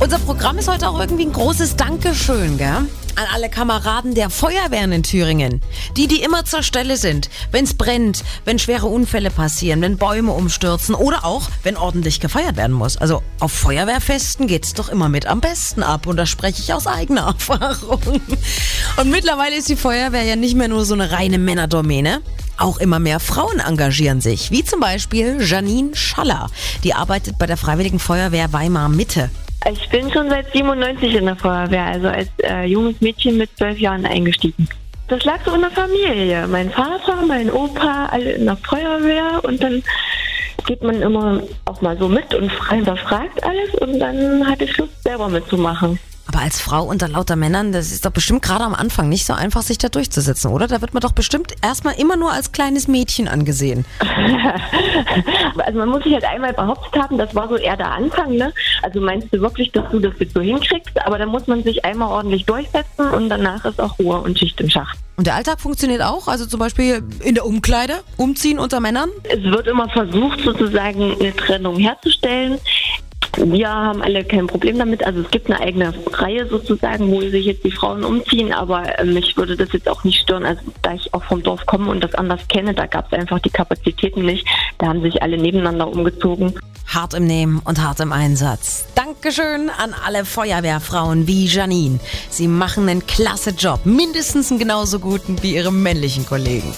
Unser Programm ist heute auch irgendwie ein großes Dankeschön, gell? An alle Kameraden der Feuerwehren in Thüringen. Die, die immer zur Stelle sind, wenn es brennt, wenn schwere Unfälle passieren, wenn Bäume umstürzen oder auch, wenn ordentlich gefeiert werden muss. Also auf Feuerwehrfesten geht's doch immer mit am besten ab und das spreche ich aus eigener Erfahrung. Und mittlerweile ist die Feuerwehr ja nicht mehr nur so eine reine Männerdomäne. Auch immer mehr Frauen engagieren sich, wie zum Beispiel Janine Schaller. Die arbeitet bei der Freiwilligen Feuerwehr Weimar Mitte. Ich bin schon seit 97 in der Feuerwehr, also als äh, junges Mädchen mit zwölf Jahren eingestiegen. Das lag so in der Familie. Mein Vater, mein Opa, alle in der Feuerwehr und dann geht man immer auch mal so mit und hinterfragt alles und dann hatte ich Lust selber mitzumachen. Aber als Frau unter lauter Männern, das ist doch bestimmt gerade am Anfang nicht so einfach, sich da durchzusetzen, oder? Da wird man doch bestimmt erstmal immer nur als kleines Mädchen angesehen. also man muss sich halt einmal behauptet haben, das war so eher der Anfang, ne? Also meinst du wirklich, dass du das jetzt so hinkriegst? Aber dann muss man sich einmal ordentlich durchsetzen und danach ist auch Ruhe und Schicht im Schacht. Und der Alltag funktioniert auch? Also zum Beispiel in der Umkleide, umziehen unter Männern? Es wird immer versucht, sozusagen eine Trennung herzustellen. Wir haben alle kein Problem damit. Also es gibt eine eigene Reihe sozusagen, wo sich jetzt die Frauen umziehen, aber äh, mich würde das jetzt auch nicht stören. Also da ich auch vom Dorf komme und das anders kenne, da gab es einfach die Kapazitäten nicht. Da haben sich alle nebeneinander umgezogen. Hart im Nehmen und hart im Einsatz. Dankeschön an alle Feuerwehrfrauen wie Janine. Sie machen einen klasse Job, mindestens einen genauso guten wie ihre männlichen Kollegen.